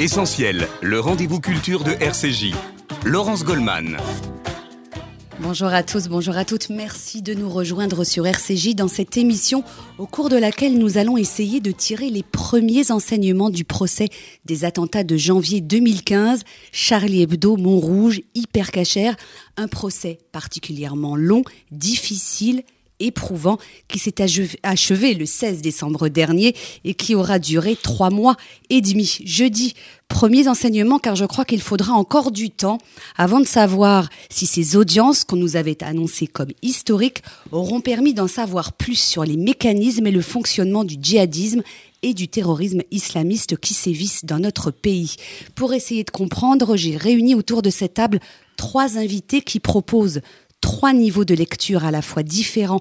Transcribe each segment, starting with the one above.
Essentiel, le rendez-vous culture de RCJ. Laurence Goldman. Bonjour à tous, bonjour à toutes. Merci de nous rejoindre sur RCJ dans cette émission au cours de laquelle nous allons essayer de tirer les premiers enseignements du procès des attentats de janvier 2015, Charlie Hebdo, Montrouge, Hypercacher, un procès particulièrement long, difficile éprouvant qui s'est achevé le 16 décembre dernier et qui aura duré trois mois et demi. Jeudi, premiers enseignements car je crois qu'il faudra encore du temps avant de savoir si ces audiences qu'on nous avait annoncées comme historiques auront permis d'en savoir plus sur les mécanismes et le fonctionnement du djihadisme et du terrorisme islamiste qui sévissent dans notre pays. Pour essayer de comprendre, j'ai réuni autour de cette table trois invités qui proposent trois niveaux de lecture à la fois différents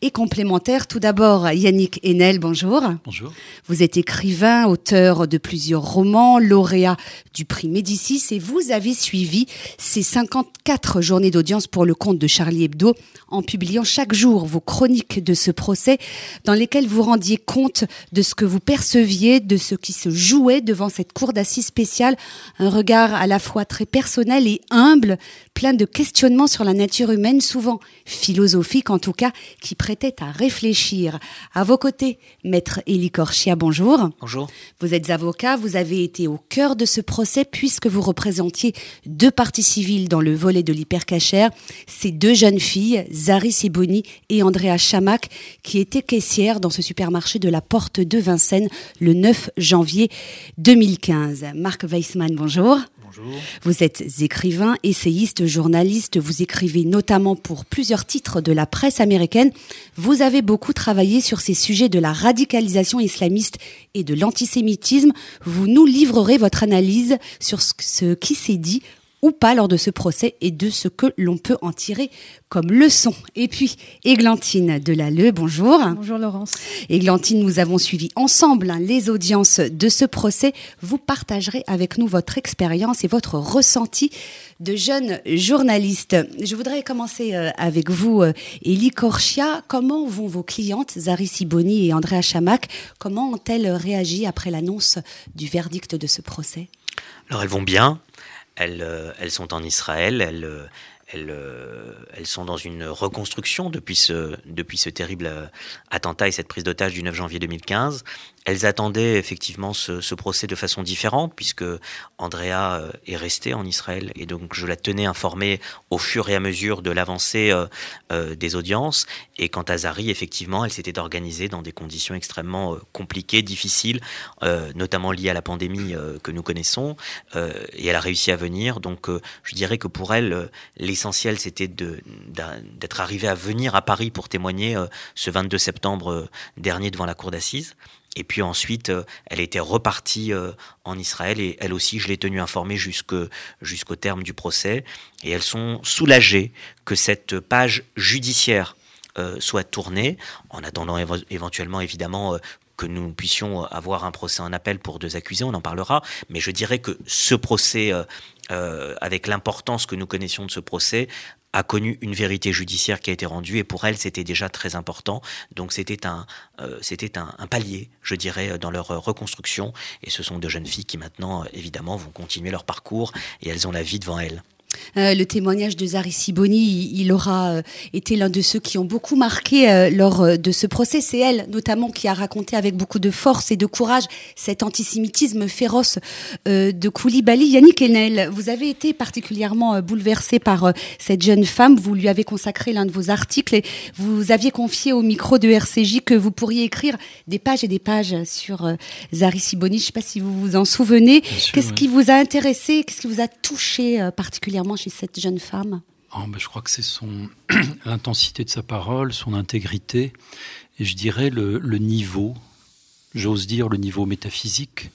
et complémentaires. Tout d'abord, Yannick Enel, bonjour. Bonjour. Vous êtes écrivain, auteur de plusieurs romans, lauréat du prix Médicis et vous avez suivi ces 54 journées d'audience pour le compte de Charlie Hebdo en publiant chaque jour vos chroniques de ce procès dans lesquelles vous rendiez compte de ce que vous perceviez, de ce qui se jouait devant cette cour d'assises spéciale, un regard à la fois très personnel et humble, plein de questionnements sur la nature humaine, souvent philosophiques en tout cas, qui à réfléchir. À vos côtés, maître Élie Corchia, bonjour. Bonjour. Vous êtes avocat, vous avez été au cœur de ce procès puisque vous représentiez deux parties civiles dans le volet de l'hypercachère, ces deux jeunes filles, Zari Siboni et Andrea Chamac, qui étaient caissières dans ce supermarché de la Porte de Vincennes le 9 janvier 2015. Marc Weissmann, bonjour. Vous êtes écrivain, essayiste, journaliste. Vous écrivez notamment pour plusieurs titres de la presse américaine. Vous avez beaucoup travaillé sur ces sujets de la radicalisation islamiste et de l'antisémitisme. Vous nous livrerez votre analyse sur ce qui s'est dit ou pas lors de ce procès et de ce que l'on peut en tirer comme leçon. Et puis, Églantine Delalleux, bonjour. Bonjour Laurence. Églantine, nous avons suivi ensemble les audiences de ce procès. Vous partagerez avec nous votre expérience et votre ressenti de jeune journaliste. Je voudrais commencer euh, avec vous, Elie euh, Corchia. Comment vont vos clientes, Zari Siboni et Andrea Chamac? Comment ont-elles réagi après l'annonce du verdict de ce procès? Alors, elles vont bien. Elles, euh, elles, sont en Israël, elles, elles, elles, sont dans une reconstruction depuis ce, depuis ce terrible attentat et cette prise d'otage du 9 janvier 2015. Elles attendaient effectivement ce, procès de façon différente puisque Andrea euh, est restée en Israël et donc je la tenais informée au fur et à mesure de l'avancée euh, euh, des audiences. Et quant à Zari, effectivement, elle s'était organisée dans des conditions extrêmement compliquées, difficiles, notamment liées à la pandémie que nous connaissons. et elle a réussi à venir. Donc je dirais que pour elle, l'essentiel c'était d'être arrivée à venir à Paris pour témoigner ce 22 septembre dernier devant la cour d'assises. Et puis ensuite, euh, elle était repartie euh, en Israël et elle aussi, je l'ai tenue informée jusqu'au terme du procès. Et elles sont soulagées que cette page judiciaire euh, soit tournée, en attendant éventuellement évidemment que nous puissions avoir un procès en appel pour deux accusés, on en parlera. Mais je dirais que ce procès, avec l'importance que nous connaissions de ce procès, a connu une vérité judiciaire qui a été rendue et pour elle c'était déjà très important. Donc c'était un, euh, c'était un, palier, je dirais, dans leur reconstruction. Et ce sont deux jeunes filles qui maintenant, évidemment, vont continuer leur parcours et elles ont la vie devant elles. Euh, le témoignage de Zari Siboni, il, aura euh, été l'un de ceux qui ont beaucoup marqué euh, lors de ce procès. C'est elle, notamment, qui a raconté avec beaucoup de force et de courage cet antisémitisme féroce de Koulibaly. Yannick Enel, vous avez été particulièrement bouleversé par cette jeune femme. Vous lui avez consacré l'un de vos articles et vous aviez confié au micro de RCJ que vous pourriez écrire des pages et des pages sur Zari Siboni. Je ne sais pas si vous vous en souvenez. Qu'est-ce qui vous a intéressé Qu'est-ce qui vous a touché particulièrement? Chez cette jeune femme oh, ben, Je crois que c'est son l'intensité de sa parole, son intégrité, et je dirais le, niveau, j'ose dire le niveau métaphysique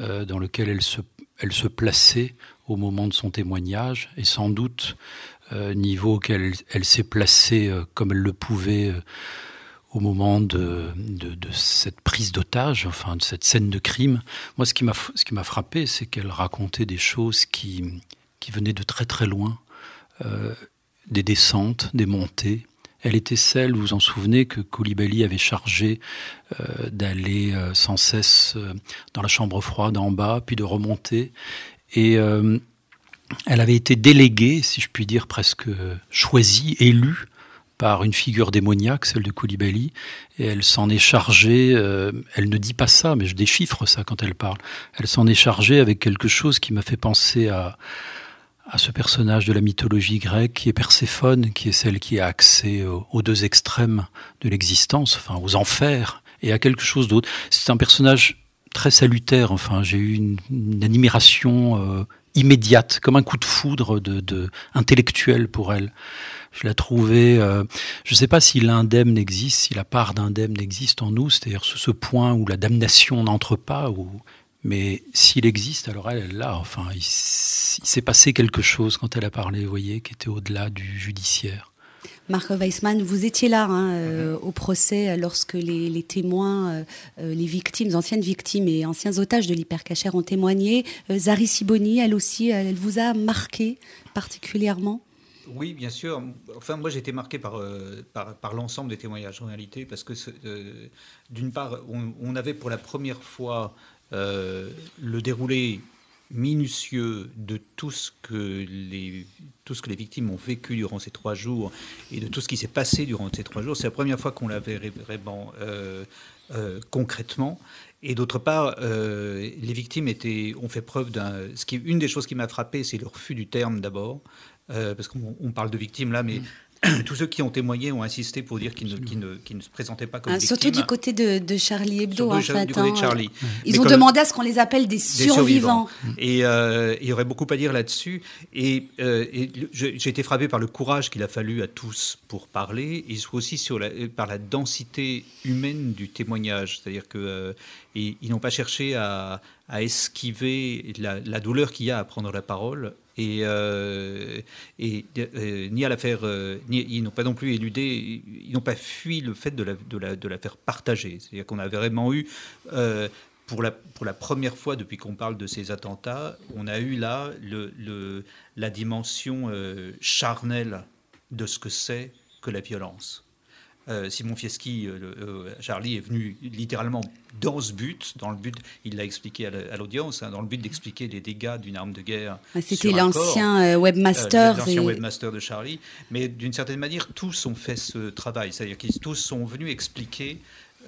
euh, dans lequel elle se, elle se plaçait au moment de son témoignage, et sans doute euh, niveau auquel elle, s'est placée euh, comme elle le pouvait au moment de, de, de cette prise d'otage, enfin de cette scène de crime. Moi, ce qui m'a frappé, c'est qu'elle racontait des choses qui qui venaient de très très loin, euh, des descentes, des montées. Elle était celle, vous vous en souvenez, que Koulibaly avait chargé euh, d'aller euh, sans cesse dans la chambre froide en bas, puis de remonter. Et elle avait été déléguée, si je puis dire presque choisie, élue par une figure démoniaque, celle de Koulibaly, et elle s'en est chargée, elle ne dit pas ça, mais je déchiffre ça quand elle parle, elle s'en est chargée avec quelque chose qui m'a fait penser à, à ce personnage de la mythologie grecque qui est Perséphone, qui est celle qui a accès aux, deux extrêmes de l'existence, enfin aux enfers, et à quelque chose d'autre. C'est un personnage très salutaire, enfin j'ai eu une, admiration euh, immédiate, comme un coup de foudre de, de intellectuel pour elle. Je la trouvais, euh, je ne sais pas si l'indemne existe, si la part d'indemne existe en nous, c'est-à-dire ce, ce, point où la damnation n'entre pas, où mais s'il existe, alors elle, elle l'a. Enfin, il, s'est passé quelque chose quand elle a parlé, vous voyez, qui était au-delà du judiciaire. Marc Weissman, vous étiez là hein, euh, au procès lorsque les, témoins, euh, euh, les victimes, anciennes victimes et anciens otages de l'hypercachère ont témoigné. Zari Siboni, elle aussi, elle vous a marqué particulièrement? Oui, bien sûr. Enfin, moi, j'ai été marqué par, par, par l'ensemble des témoignages en réalité, parce que d'une part, on, on, avait pour la première fois euh, le déroulé minutieux de tout ce, que les, tout ce que les victimes ont vécu durant ces trois jours et de tout ce qui s'est passé durant ces trois jours. C'est la première fois qu'on l'avait vraiment euh, euh, concrètement. Et d'autre part, les victimes étaient, ont fait preuve d'un... Ce qui, une des choses qui m'a frappé, c'est le refus du terme d'abord. parce qu'on parle de victimes là, mais mm. Tous ceux qui ont témoigné ont insisté pour dire qu'ils ne, ne, se présentaient pas comme ah, Surtout du côté de, Charlie Hebdo, en fait. Du côté de hein. Charlie. Ils ont demandé à ce qu'on les appelle des, survivants. Et euh, il y aurait beaucoup à dire là-dessus. Et, euh, j'ai été frappé par le courage qu'il a fallu à tous pour parler, et aussi sur la, par la densité humaine du témoignage. C'est-à-dire qu'ils euh, ils n'ont pas cherché à, esquiver la, la douleur qu'il y a à prendre la parole et, euh, euh, ni à la faire, euh, ni, ils n'ont pas non plus éludé, ils n'ont pas fui le fait de la, de la, de faire partager. C'est-à-dire qu'on a vraiment eu, pour, la, pour la première fois depuis qu'on parle de ces attentats, on a eu là le, le, la dimension charnelle de ce que c'est que la violence. Euh, Simon Fieschi, euh, euh, Charlie, est venu littéralement dans ce but, dans le but, il l'a expliqué à l'audience, hein, dans le but d'expliquer les dégâts d'une arme de guerre. C'était l'ancien webmaster. l'ancien webmaster de Charlie. Mais d'une certaine manière, tous ont fait ce travail. C'est-à-dire qu'ils tous sont venus expliquer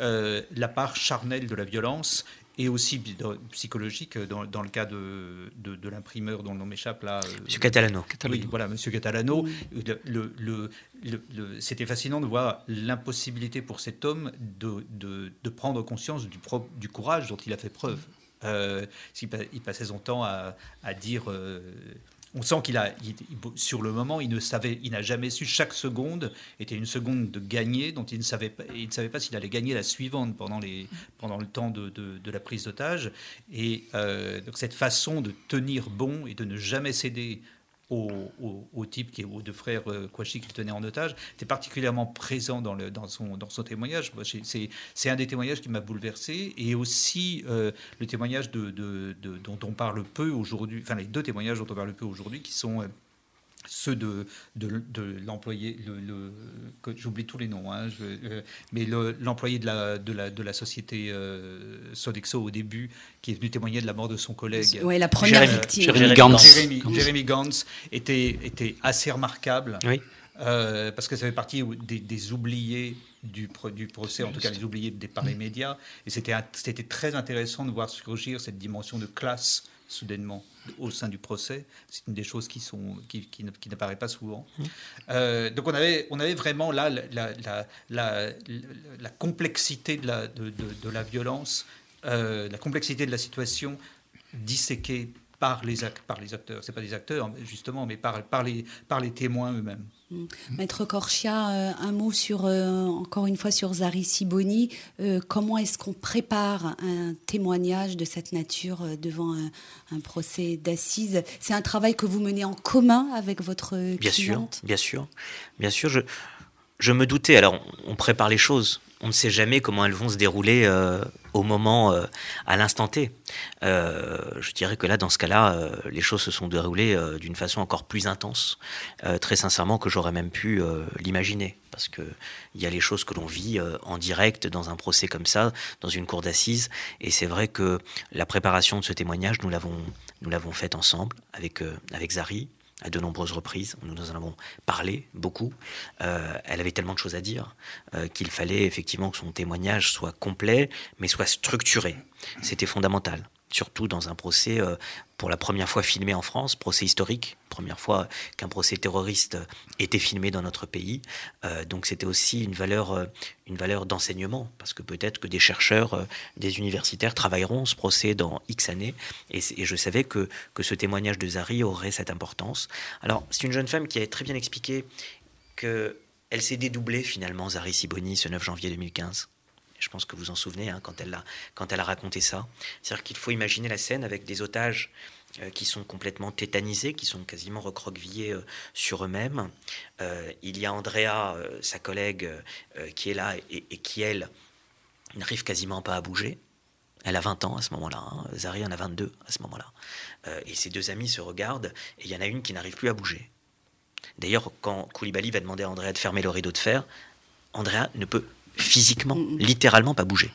la part charnelle de la violence et aussi psychologique dans, le cas de, de, l'imprimeur dont le nom m'échappe là. Euh, Monsieur Catalano. Oui, voilà, Monsieur Catalano. Le, le, C'était fascinant de voir l'impossibilité pour cet homme de, de, prendre conscience du, du courage dont il a fait preuve. Euh, il passait son temps à, à dire. Euh, on sent qu'il a, sur le moment, il ne savait, il n'a jamais su. Chaque seconde était une seconde de gagner, dont il ne savait pas, il ne savait pas s'il allait gagner la suivante pendant les, pendant le temps de, de, la prise d'otage. Et euh, donc cette façon de tenir bon et de ne jamais céder au, type qui est aux deux frères euh, Kouachi qu'il tenait en otage, était particulièrement présent dans, son, dans son témoignage. C'est un des témoignages qui m'a bouleversé et aussi euh, le témoignage de, de, dont on parle peu aujourd'hui, enfin les deux témoignages dont on parle peu aujourd'hui qui sont euh, ceux de, de, l'employé, le, j'oublie tous les noms, hein, euh, mais l'employé de, la, de, la, de la société euh, Sodexo au début, qui est venu témoigner de la mort de son collègue. Oui, la première victime. Jérémy Gantz. Jérémy, Gantz était, était assez remarquable. Oui. Euh, parce que ça fait partie des, oubliés du, du, procès, en tout cas les oubliés par les médias. Et c'était très intéressant de voir surgir cette dimension de classe soudainement au sein du procès. C'est une des choses qui, sont, qui, qui, n'apparaît pas souvent. Mmh. Euh, donc on avait, on avait vraiment là la, la, la, la complexité de la, de, de, la violence, euh, la complexité de la situation disséquée par les, par les acteurs. Ce pas des acteurs, justement, mais par, par, les, par les témoins eux-mêmes. Mm. Maître Corchia, euh, un mot sur, euh, encore une fois sur Zari Siboni. Euh, comment est-ce qu'on prépare un témoignage de cette nature devant un, procès d'assises? C'est un travail que vous menez en commun avec votre bien Sûr, bien sûr, bien sûr. Je, je me doutais. Alors, on prépare les choses. On ne sait jamais comment elles vont se dérouler au moment, euh, à l'instant T. Euh, je dirais que là, dans ce cas-là, euh, les choses se sont déroulées d'une façon encore plus intense, très sincèrement, que j'aurais même pu l'imaginer. Parce qu'il y a les choses que l'on vit en direct dans un procès comme ça, dans une cour d'assises. Et c'est vrai que la préparation de ce témoignage, nous l'avons, nous l'avons faite ensemble avec, avec Zari, à de nombreuses reprises. Nous en avons parlé beaucoup. Euh, elle avait tellement de choses à dire euh, qu'il fallait effectivement que son témoignage soit complet, mais soit structuré. C'était fondamental surtout dans un procès euh, pour la première fois filmé en France, procès historique, première fois qu'un procès terroriste était filmé dans notre pays. Euh, donc c'était aussi une valeur, euh, une valeur d'enseignement, parce que peut-être que des chercheurs, des universitaires travailleront ce procès dans X années, et, je savais que, que ce témoignage de Zari aurait cette importance. Alors c'est une jeune femme qui a très bien expliqué qu'elle s'est dédoublée finalement, Zari Siboni, ce 9 janvier 2015. Je pense que vous en souvenez hein, quand, elle a, raconté ça. C'est-à-dire qu'il faut imaginer la scène avec des otages euh, qui sont complètement tétanisés, qui sont quasiment recroquevillés euh, sur eux-mêmes. Euh, il y a Andrea, sa collègue, qui est là et, qui, elle, n'arrive quasiment pas à bouger. Elle a 20 ans à ce moment-là. Hein. Zari en a 22 à ce moment-là. et ses deux amis se regardent et il y en a une qui n'arrive plus à bouger. D'ailleurs, quand Koulibaly va demander à Andrea de fermer le rideau de fer, Andrea ne peut physiquement, littéralement pas bouger.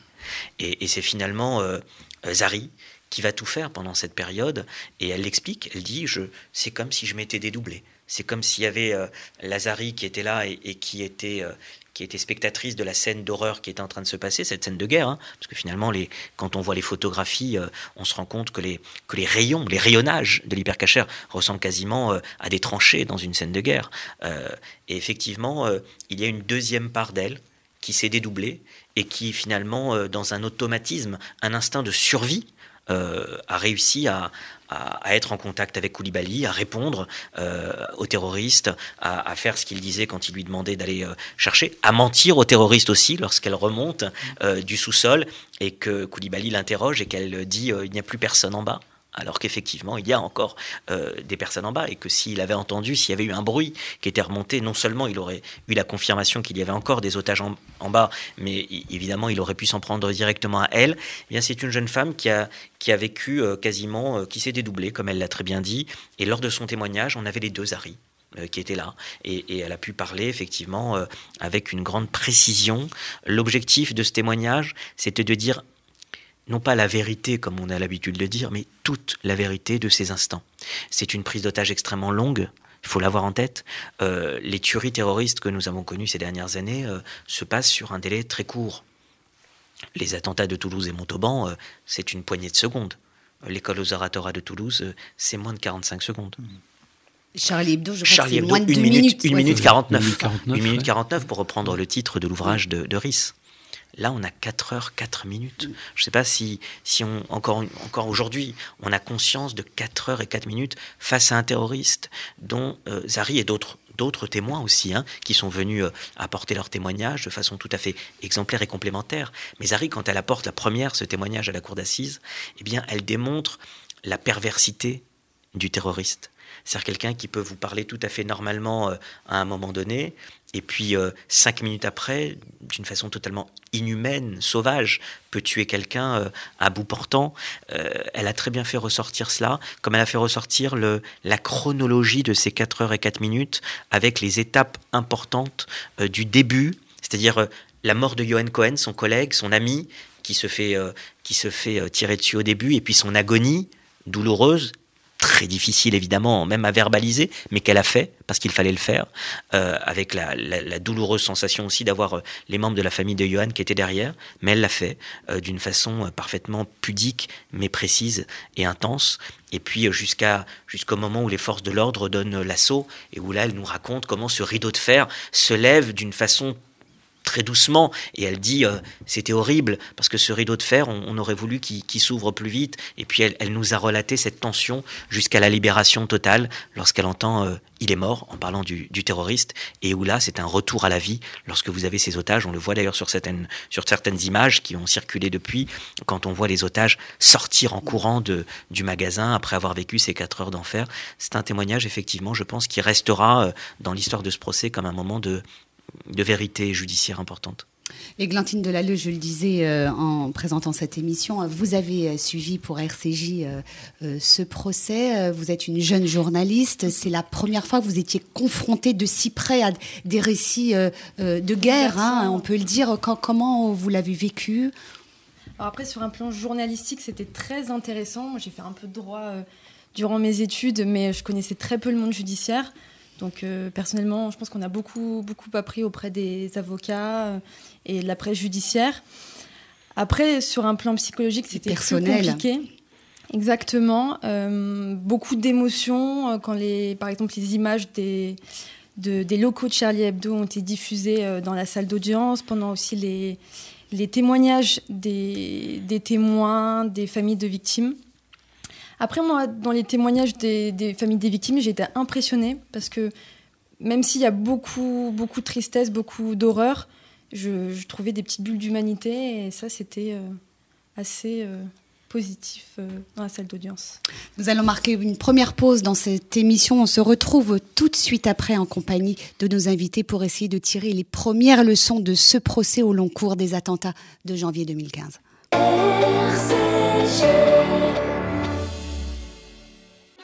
Et, c'est finalement euh, euh, Zari qui va tout faire pendant cette période, et elle l'explique, elle dit, je, c'est comme si je m'étais dédoublé. C'est comme s'il y avait euh, Lazari qui était là et, qui était qui était spectatrice de la scène d'horreur qui était en train de se passer, cette scène de guerre, hein, parce que finalement, les, quand on voit les photographies, on se rend compte que les, que les rayons, les rayonnages de l'hypercachère ressemblent quasiment à des tranchées dans une scène de guerre. et effectivement, il y a une deuxième part d'elle, qui s'est dédoublé et qui finalement, euh, dans un automatisme, un instinct de survie, euh, a réussi à, être en contact avec Koulibaly, à répondre euh, aux terroristes, à, faire ce qu'il disait quand il lui demandait d'aller chercher, à mentir aux terroristes aussi lorsqu'elle remonte du sous-sol et que Koulibaly l'interroge et qu'elle dit il n'y a plus personne en bas alors qu'effectivement, il y a encore euh, des personnes en bas, et que s'il avait entendu, s'il y avait eu un bruit qui était remonté, non seulement il aurait eu la confirmation qu'il y avait encore des otages en, bas, mais évidemment, il aurait pu s'en prendre directement à elle. Eh bien, c'est une jeune femme qui a, qui a vécu euh, quasiment, euh, qui s'est dédoublée, comme elle l'a très bien dit, et lors de son témoignage, on avait les deux Harry qui étaient là. Et, elle a pu parler effectivement avec une grande précision. L'objectif de ce témoignage, c'était de dire non pas la vérité comme on a l'habitude de le dire, mais toute la vérité de ces instants. C'est une prise d'otage extrêmement longue, il faut l'avoir en tête. Euh, les tueries terroristes que nous avons connues ces dernières années euh, se passent sur un délai très court. Les attentats de Toulouse et Montauban, euh, c'est une poignée de secondes. L'école aux oratorat de Toulouse, c'est moins de 45 secondes. Charlie Hebdo, je crois que c'est moins de 2 minutes. 1 minute 49. 1 minute 49 pour reprendre le titre de l'ouvrage de, de. Là, on a 4 heures, 4 minutes. Je ne sais pas si, si on, encore, encore aujourd'hui, on a conscience de 4 heures et 4 minutes face à un terroriste dont euh, Zari et d'autres d'autres témoins aussi, hein, qui sont venus euh, apporter leur témoignage de façon tout à fait exemplaire et complémentaire. Mais Zari, quand elle apporte la première, ce témoignage à la cour d'assises, eh bien, elle démontre la perversité du terroriste. C'est-à-dire quelqu'un qui peut vous parler tout à fait normalement euh, à un moment donné, et puis euh, cinq minutes après, d'une façon totalement inhumaine, sauvage, peut tuer quelqu'un euh, à bout portant. elle a très bien fait ressortir cela, comme elle a fait ressortir la chronologie de ces 4 heures et 4 minutes, avec les étapes importantes du début, c'est-à-dire la mort de Johan Cohen, son collègue, son ami, qui se fait, qui se fait tirer dessus au début, et puis son agonie douloureuse très difficile évidemment, même à verbaliser, mais qu'elle a fait parce qu'il fallait le faire, euh, avec la, douloureuse sensation aussi d'avoir euh, les membres de la famille de Johan qui étaient derrière, mais elle l'a fait euh, d'une façon parfaitement pudique, mais précise et intense. Et puis jusqu'à jusqu'au moment où les forces de l'ordre donnent l'assaut et où là elle nous raconte comment ce rideau de fer se lève d'une façon très doucement et elle dit euh, c'était horrible parce que ce rideau de fer on, aurait voulu qu'il s'ouvre plus vite et puis elle, nous a relaté cette tension jusqu'à la libération totale lorsqu'elle entend euh, il est mort en parlant du, terroriste et où là c'est un retour à la vie lorsque vous avez ces otages on le voit d'ailleurs sur certaines images qui ont circulé depuis quand on voit les otages sortir en courant du magasin après avoir vécu ces quatre heures d'enfer. C'est un témoignage effectivement je pense qui restera euh, dans l'histoire de ce procès comme un moment de de vérité judiciaire importante. Églantine Delalleux, je le disais euh, en présentant cette émission, vous avez euh, suivi pour RCJ euh, ce procès. Vous êtes une jeune journaliste. C'est la première fois que vous étiez confrontée de si près à des récits de guerre, hein, on peut le dire. comment vous l'avez vécu? Après, sur un plan journalistique, c'était très intéressant. J'ai fait un peu de droit durant mes études, mais je connaissais très peu le monde judiciaire. Donc euh, personnellement, je pense qu'on a beaucoup, beaucoup appris auprès des avocats euh, et de la presse judiciaire. Après, sur un plan psychologique, c'était plus compliqué. Exactement. Euh, beaucoup d'émotions quand, les, par exemple, les images des, des locaux de Charlie Hebdo ont été diffusées dans la salle d'audience, pendant aussi les, les témoignages des, des témoins, des familles de victimes. Après, moi, dans les témoignages des, familles des victimes, j'ai été impressionnée parce que même s'il y a beaucoup, beaucoup de tristesse, beaucoup d'horreur, je, trouvais des petites bulles d'humanité et ça, c'était euh, assez euh, positif euh, dans la salle d'audience. Nous allons marquer une première pause dans cette émission. On se retrouve tout de suite après en compagnie de nos invités pour essayer de tirer les premières leçons de ce procès au long cours des attentats de janvier 2015.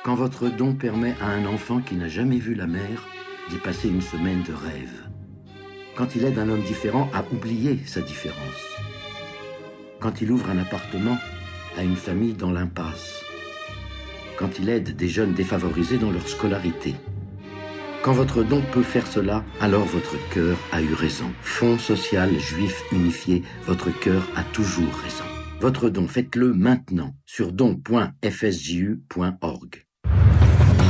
Quand votre don permet à un enfant qui n'a jamais vu la mer d'y passer une semaine de rêve, quand il aide un homme différent à oublier sa différence, quand il ouvre un appartement à une famille dans l'impasse, quand il aide des jeunes défavorisés dans leur scolarité. Quand votre don peut faire cela, alors votre cœur a eu raison. Fonds social juif unifié, votre cœur a toujours raison. Votre don, faites-le maintenant sur don.fsju.org.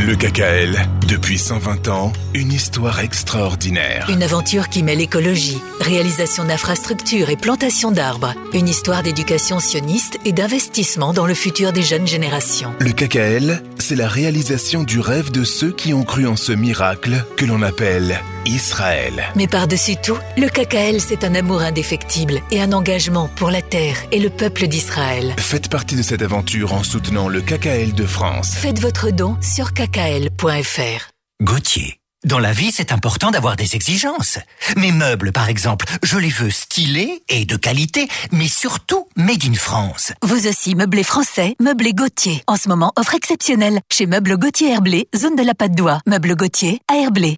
Le KKL, depuis 120 ans, une histoire extraordinaire. Une aventure qui mêle écologie, réalisation d'infrastructures et plantation d'arbres. Une histoire d'éducation sioniste et d'investissement dans le futur des jeunes générations. Le KKL, c'est la réalisation du rêve de ceux qui ont cru en ce miracle que l'on appelle Israël. Mais par-dessus tout, le KKL, c'est un amour indéfectible et un engagement pour la terre et le peuple d'Israël. Faites partie de cette aventure en soutenant le KKL de France. Faites votre don sur kkl.fr. Gauthier. Dans la vie, c'est important d'avoir des exigences. Mes meubles, par exemple, je les veux stylés et de qualité, mais surtout made in France. Vous aussi, meublé français, meublé Gauthier. En ce moment, offre exceptionnelle chez Meubles Gauthier Herblé, zone de la Patte d'Oie. Meubles Gauthier à Herblé.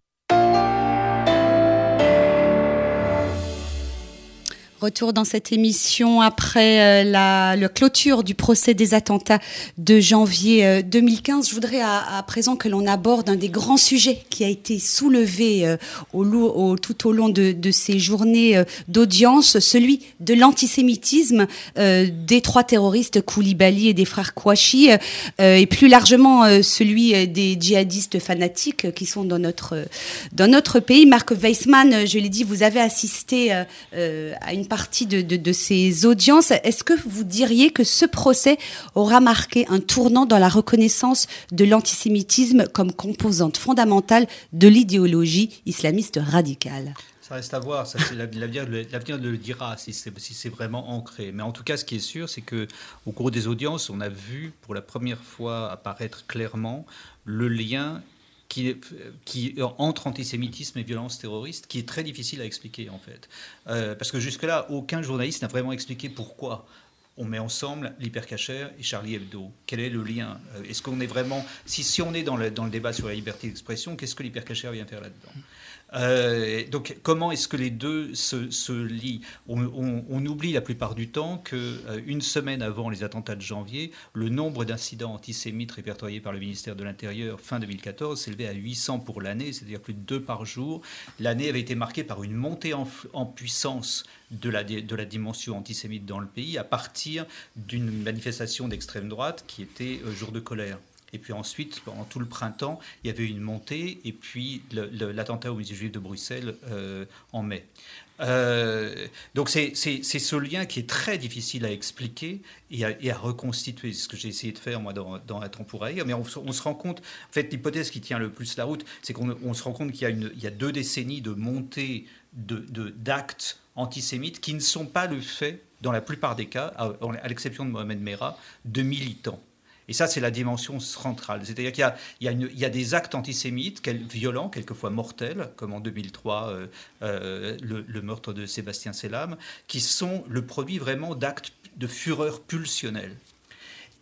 Retour dans cette émission après euh, la, clôture du procès des attentats de janvier 2015. Euh, Je voudrais à, présent que l'on aborde un des grands sujets qui a été soulevé euh, au, tout au long de, ces journées d'audience, celui de l'antisémitisme des trois terroristes Koulibaly et des frères Kouachi, et plus largement celui des djihadistes fanatiques qui sont dans notre, dans notre pays. Marc Weissmann, je l'ai dit, vous avez assisté à une partie de, ces audiences. Est-ce que vous diriez que ce procès aura marqué un tournant dans la reconnaissance de l'antisémitisme comme composante fondamentale de l'idéologie islamiste radicale? Ça reste à voir, l'avenir le dira si c'est vraiment ancré. Mais en tout cas, ce qui est sûr, c'est que au cours des audiences, on a vu pour la première fois apparaître clairement le lien qui, qui, entre antisémitisme et violence terroriste, qui est très difficile à expliquer en fait. Euh, parce que jusque-là, aucun journaliste n'a vraiment expliqué pourquoi on met ensemble l'hypercachère et Charlie Hebdo. Quel est le lien euh, Est-ce qu'on est vraiment... Si, si on est dans le, dans le débat sur la liberté d'expression, qu'est-ce que l'hypercachère vient faire là-dedans? Euh, donc comment est-ce que les deux se, lient on, oublie la plupart du temps que euh, une semaine avant les attentats de janvier, le nombre d'incidents antisémites répertoriés par le ministère de l'Intérieur fin 2014 s'élevait à 800 pour l'année, c'est-à-dire plus de deux par jour. L'année avait été marquée par une montée en, puissance de la, de la dimension antisémite dans le pays à partir d'une manifestation d'extrême droite qui était euh, jour de colère. Et puis ensuite, pendant tout le printemps, il y avait une montée, et puis l'attentat au musée juif de Bruxelles euh, en mai. Euh, donc c'est ce lien qui est très difficile à expliquer et à, reconstituer. C'est ce que j'ai essayé de faire moi dans, dans Temporaire. Mais on, se rend compte, en fait, l'hypothèse qui tient le plus la route, c'est qu'on se rend compte qu'il y, a deux décennies de montée d'actes de, d'actes antisémites qui ne sont pas le fait, dans la plupart des cas, à, à l'exception de Mohamed Merah, de militants Et ça, c'est la dimension centrale. C'est-à-dire qu'il y, a des actes antisémites, violents, quelquefois mortels, comme en 2003, euh, euh, le, meurtre de Sébastien Selam, qui sont le produit vraiment d'actes de fureur pulsionnelle.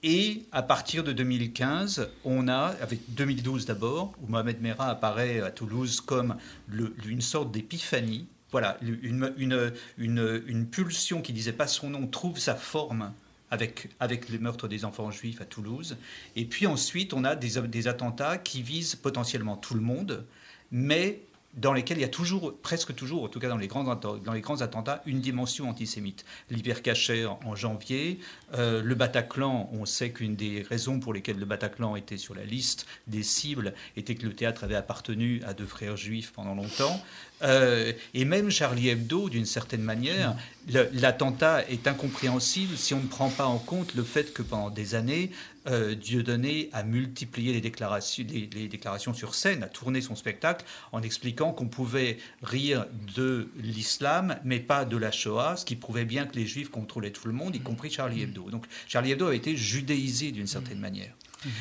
Et à partir de 2015, on a, avec 2012 d'abord, où Mohamed Merah apparaît à Toulouse comme une sorte d'épiphanie, voilà, une, une, pulsion qui disait pas son nom trouve sa forme avec, avec le meurtre des enfants juifs à Toulouse. Et puis ensuite, on a des, des attentats qui visent potentiellement tout le monde, mais dans lesquels il y a toujours, presque toujours, en tout cas dans les grands, dans les grands attentats, une dimension antisémite. L'hypercacher en janvier, euh, le Bataclan, on sait qu'une des raisons pour lesquelles le Bataclan était sur la liste des cibles était que le théâtre avait appartenu à deux frères juifs pendant longtemps. Euh, et même Charlie Hebdo, d'une certaine manière, l'attentat est incompréhensible si on ne prend pas en compte le fait que pendant des années, euh, Dieudonné a multiplié les déclarations, les, déclarations sur scène, a tourné son spectacle en expliquant qu'on pouvait rire de l'islam, mais pas de la Shoah, ce qui prouvait bien que les Juifs contrôlaient tout le monde, y compris Charlie Hebdo. Donc Charlie Hebdo a été judéisé d'une certaine manière.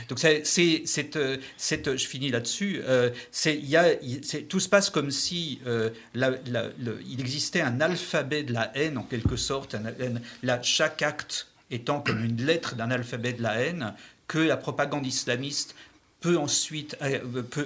Donc c'est, cette, cette, je finis là-dessus. Euh, c'est, y a, tout se passe comme si euh, il existait un alphabet de la haine en quelque sorte, chaque acte étant comme une lettre d'un alphabet de la haine que la propagande islamiste peut ensuite, euh,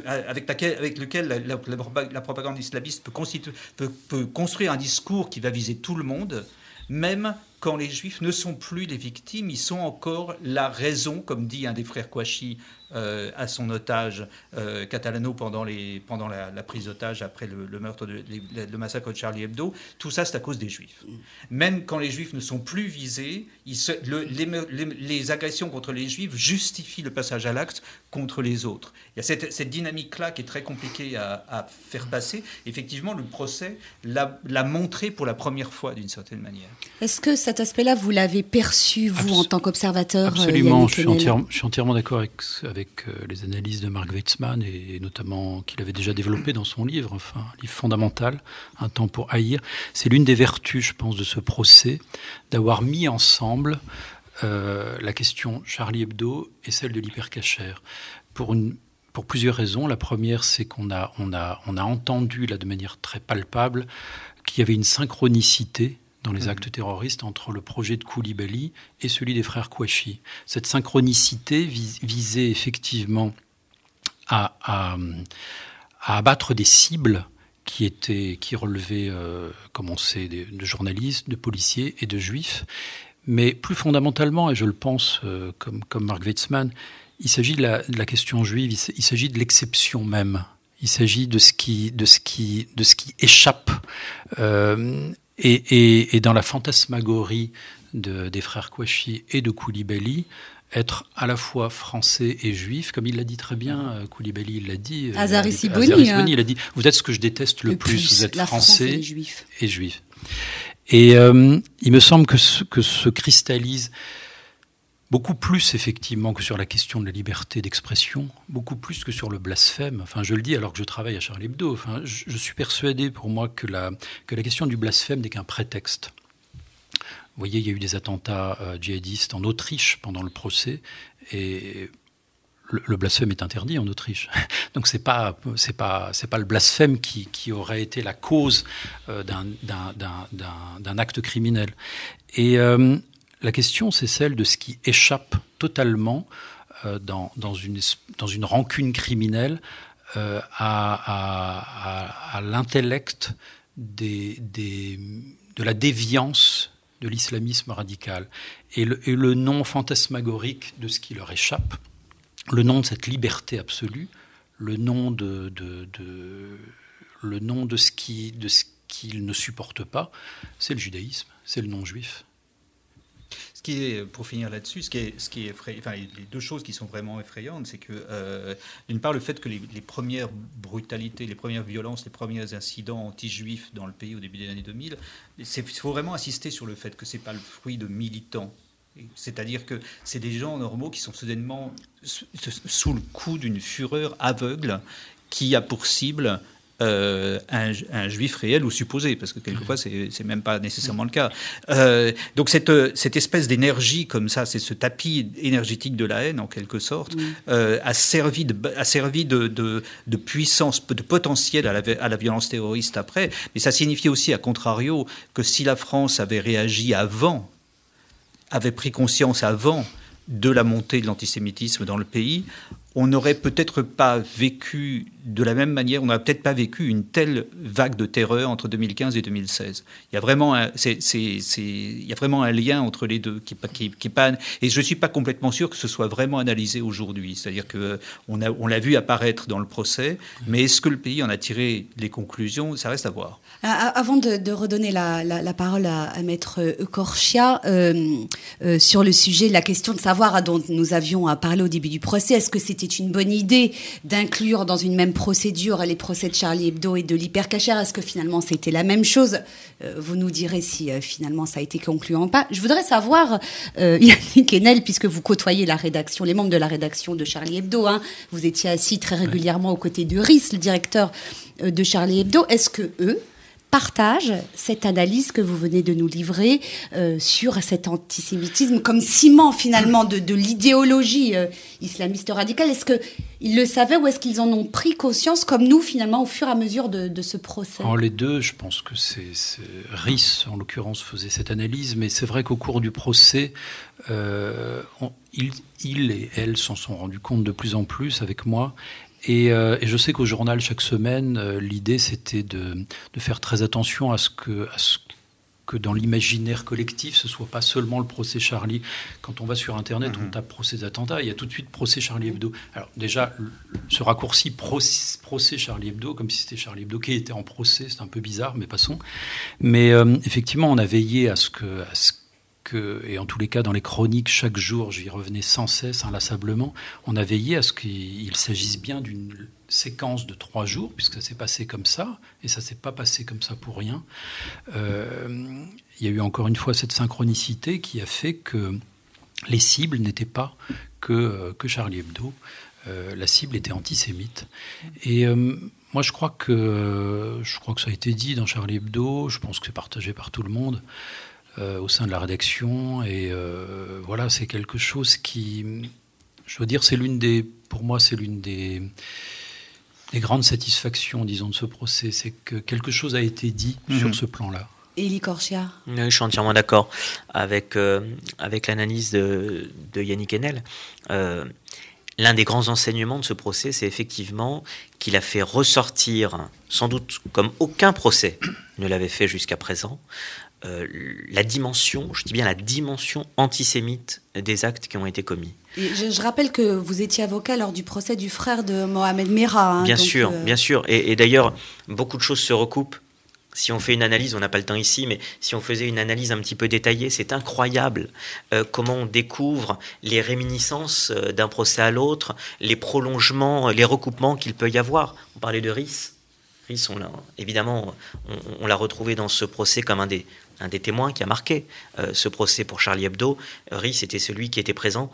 avec, laquelle, lequel la, propagande islamiste peut, peut, construire un discours qui va viser tout le monde, même quand les juifs ne sont plus les victimes, ils sont encore la raison, comme dit un des frères Kouachi euh, à son otage euh, Catalano pendant, les, pendant la, prise d'otage après le, meurtre, de, le massacre de Charlie Hebdo. Tout ça, c'est à cause des Juifs. Même quand les Juifs ne sont plus visés, les, agressions contre les Juifs justifient le passage à l'acte contre les autres. Il y a cette, dynamique-là qui est très compliquée à, faire passer. Effectivement, le procès l'a montré pour la première fois, d'une certaine manière. Est-ce que cet aspect-là, vous l'avez perçu, vous, en tant qu'observateur euh, Absolument, je suis, entièrement d'accord avec, avec euh, les analyses de Mark Weitzman et, notamment qu'il avait déjà développé dans son livre, enfin, un livre fondamental, Un temps pour haïr. C'est l'une des vertus, je pense, de ce procès, d'avoir mis ensemble euh, la question Charlie Hebdo et celle de l'hypercachère. Pour pour plusieurs raisons. La première, c'est qu'on a, on a, on a entendu là de manière très palpable qu'il y avait une synchronicité dans les mhm. actes terroristes entre le projet de Koulibaly et celui des frères Kouachi. Cette synchronicité visait effectivement à, abattre des cibles qui étaient qui relevaient, euh, comme on sait, de, journalistes, de policiers et de juifs. Mais plus fondamentalement, et je le pense euh, comme, comme Mark Weitzman, il s'agit de, la, question juive, il, s'agit de l'exception même. Il s'agit de ce qui, de ce qui, de ce qui échappe euh, et, dans la fantasmagorie des frères Kouachi et de Koulibaly, être à la fois français et juif, comme il l'a dit très bien, euh, Koulibaly il l'a dit. Euh, Azari Sibouni, hein. il a dit, vous êtes ce que je déteste le, plus, vous êtes français et juif. Et, juif. et euh, il me semble que ce, que se cristallise beaucoup plus effectivement que sur la question de la liberté d'expression, beaucoup plus que sur le blasphème. Enfin, je le dis alors que je travaille à Charlie Hebdo. Enfin, je, suis persuadé pour moi que la, que la question du blasphème n'est qu'un prétexte. Vous voyez, il y a eu des attentats euh, djihadistes en Autriche pendant le procès et le, blasphème est interdit en Autriche. Donc c'est pas pas pas le blasphème qui, qui aurait été la cause euh, d'un acte criminel. Et euh, la question, c'est celle de ce qui échappe totalement euh, dans, une, rancune criminelle euh, à, l'intellect de la déviance de l'islamisme radical et le, nom fantasmagorique de ce qui leur échappe, le nom de cette liberté absolue, le nom de ce qu'ils ne supportent pas, c'est le judaïsme, c'est le non juif. Ce qui est, pour finir là-dessus, ce qui est, ce qui est enfin, les deux choses qui sont vraiment effrayantes, c'est que, euh, d'une part, le fait que les, premières brutalités, les premières violences, les premiers incidents anti-juifs dans le pays au début des années 2000, il faut vraiment insister sur le fait que ce n'est pas le fruit de militants. C'est-à-dire que c'est des gens normaux qui sont soudainement sous le coup d'une fureur aveugle qui a pour cible euh, un, juif réel ou supposé, parce que quelquefois c'est même pas nécessairement le cas. Euh, donc cette, cette espèce d'énergie comme ça, c'est ce tapis énergétique de la haine en quelque sorte, euh, a servi, de, a servi de, de, puissance, de potentiel à la, à la violence terroriste après, mais ça signifie aussi, à contrario, que si la France avait réagi avant, avait pris conscience avant de la montée de l'antisémitisme dans le pays, on n'aurait peut-être pas vécu de la même manière, on n'aurait peut-être pas vécu une telle vague de terreur entre 2015 et 2016. Il y a vraiment un, il y a vraiment un lien entre les deux qui, qui, et je ne suis pas complètement sûr que ce soit vraiment analysé aujourd'hui. C'est-à-dire qu'on on l'a vu apparaître dans le procès, mais est-ce que le pays en a tiré les conclusions? Ça reste à voir. Avant de, redonner la, parole à, Maître Corchia, euh, euh, sur le sujet, la question de savoir dont nous avions parlé au début du procès, est-ce que c'était une bonne idée d'inclure dans une même procédure les procès de Charlie Hebdo et de l'hypercachère Est-ce que finalement c'était la même chose? Euh, Vous nous direz si finalement ça a été concluant ou pas. Je voudrais savoir, Yannick Enel, puisque vous côtoyez la rédaction, les membres de la rédaction de Charlie Hebdo, hein, vous étiez assis très régulièrement aux côtés de Rhys, le directeur de Charlie Hebdo. Est-ce que eux, partage cette analyse que vous venez de nous livrer euh, sur cet antisémitisme comme ciment finalement de, l'idéologie euh, islamiste radicale. Est-ce qu'ils le savaient ou est-ce qu'ils en ont pris conscience comme nous finalement au fur et à mesure de, ce procès? Les deux, je pense que c'est Rhys en l'occurrence faisait cette analyse, mais c'est vrai qu'au cours du procès, euh, il, et elle s'en sont rendus compte de plus en plus avec moi euh, et, je sais qu'au journal, chaque semaine, euh, l'idée, c'était de, faire très attention à ce que, que dans l'imaginaire collectif, ce soit pas seulement le procès Charlie. Quand on va sur Internet, on mhm. tape procès d'attentat, il y a tout de suite procès Charlie Hebdo. Alors déjà, ce raccourci procès Charlie Hebdo, comme si c'était Charlie Hebdo qui était en procès, c'est un peu bizarre, mais passons. Mais euh, effectivement, on a veillé à ce que, à ce et en tous les cas dans les chroniques, chaque jour, j'y revenais sans cesse, inlassablement, on a veillé à ce qu'il s'agisse bien d'une séquence de trois jours, puisque ça s'est passé comme ça, et ça s'est pas passé comme ça pour rien. Euh, il y a eu encore une fois cette synchronicité qui a fait que les cibles n'étaient pas que, Charlie Hebdo, euh, la cible était antisémite. Et euh, moi, je crois que ça a été dit dans Charlie Hebdo. Je pense que c'est partagé par tout le monde. Euh, au sein de la rédaction. Et euh, voilà, c'est quelque chose qui, je veux dire, c'est l'une des, pour moi, c'est l'une des, des, grandes satisfactions, disons, de ce procès. C'est que quelque chose a été dit mhm. sur ce plan-là. Élie Corchia oui, Je suis entièrement d'accord avec, euh, avec l'analyse de, de, Yannick Enel. L'un des grands enseignements de ce procès, c'est effectivement qu'il a fait ressortir, sans doute comme aucun procès ne l'avait fait jusqu'à présent, euh, la dimension, je dis bien la dimension antisémite des actes qui ont été commis. je, rappelle que vous étiez avocat lors du procès du frère de Mohamed Merah. Hein, bien sûr, euh, bien sûr. Et, d'ailleurs, beaucoup de choses se recoupent. Si on fait une analyse, on n'a pas le temps ici, mais si on faisait une analyse un petit peu détaillée, c'est incroyable euh, comment on découvre les réminiscences d'un procès à l'autre, les prolongements, les recoupements qu'il peut y avoir. On parlait de Rhys. Rhys, on évidemment, on l'a retrouvé dans ce procès comme un des, un des témoins qui a marqué euh, ce procès pour Charlie Hebdo. Rhys était celui qui était présent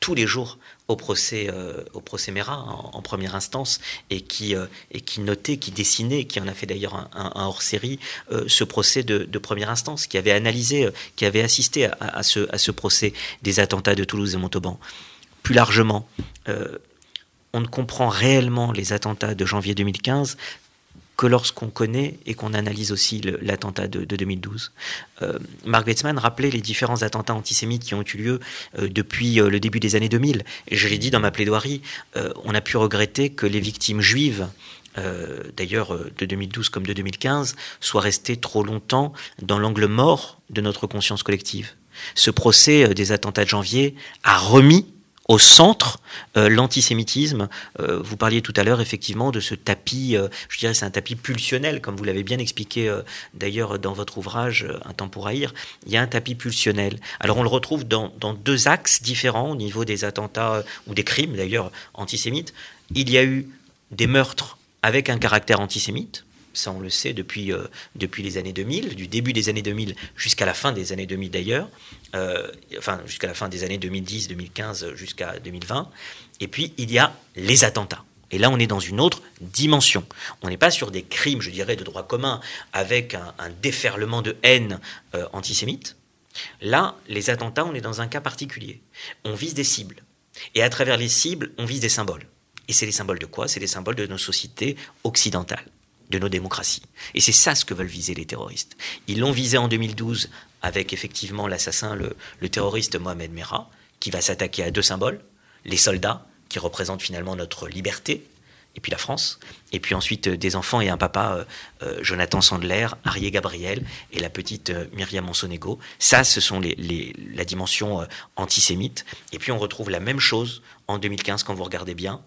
tous les jours au procès, euh, au procès Mera en, première instance et qui, euh, et qui notait, qui dessinait, qui en a fait d'ailleurs un, hors-série, ce procès de, première instance, qui avait analysé, qui avait assisté à, ce, à ce procès des attentats de Toulouse et Montauban. Plus largement, on ne comprend réellement les attentats de janvier 2015 que lorsqu'on connaît et qu'on analyse aussi l'attentat de, 2012. Euh, Mark Wetzman rappelait les différents attentats antisémites qui ont eu lieu euh, depuis euh, le début des années 2000. Et je l'ai dit dans ma plaidoirie, euh, on a pu regretter que les victimes juives d'ailleurs de 2012 comme de 2015, soient restées trop longtemps dans l'angle mort de notre conscience collective. Ce procès des attentats de janvier a remis au centre euh, l'antisémitisme. Euh, vous parliez tout à l'heure effectivement de ce tapis, euh, je dirais c'est un tapis pulsionnel, comme vous l'avez bien expliqué d'ailleurs dans votre ouvrage Un temps pour haïr. Il y a un tapis pulsionnel. Alors on le retrouve dans, dans deux axes différents au niveau des attentats ou des crimes d'ailleurs antisémites. Il y a eu des meurtres avec un caractère antisémite, ça on le sait depuis, depuis les années 2000, du début des années 2000 jusqu'à la fin des années 2000 d'ailleurs. Euh, enfin jusqu'à la fin des années 2010, 2015, jusqu'à 2020. Et puis il y a les attentats. Et là, on est dans une autre dimension. On n'est pas sur des crimes, je dirais, de droit commun, avec un, déferlement de haine euh, antisémite. Là, les attentats, on est dans un cas particulier. On vise des cibles. Et à travers les cibles, on vise des symboles. Et c'est les symboles de quoi? C'est les symboles de nos sociétés occidentales, de nos démocraties. Et c'est ça ce que veulent viser les terroristes. Ils l'ont visé en 2012 avec effectivement l'assassin, le, terroriste Mohamed Merah, qui va s'attaquer à deux symboles, les soldats, qui représentent finalement notre liberté, et puis la France, et puis ensuite euh, des enfants et un papa, euh, euh, Jonathan Sandler, Arié Gabriel et la petite Myriam Monsonego. Ça, ce sont les, la dimension antisémite. Et puis on retrouve la même chose en 2015 quand vous regardez bien,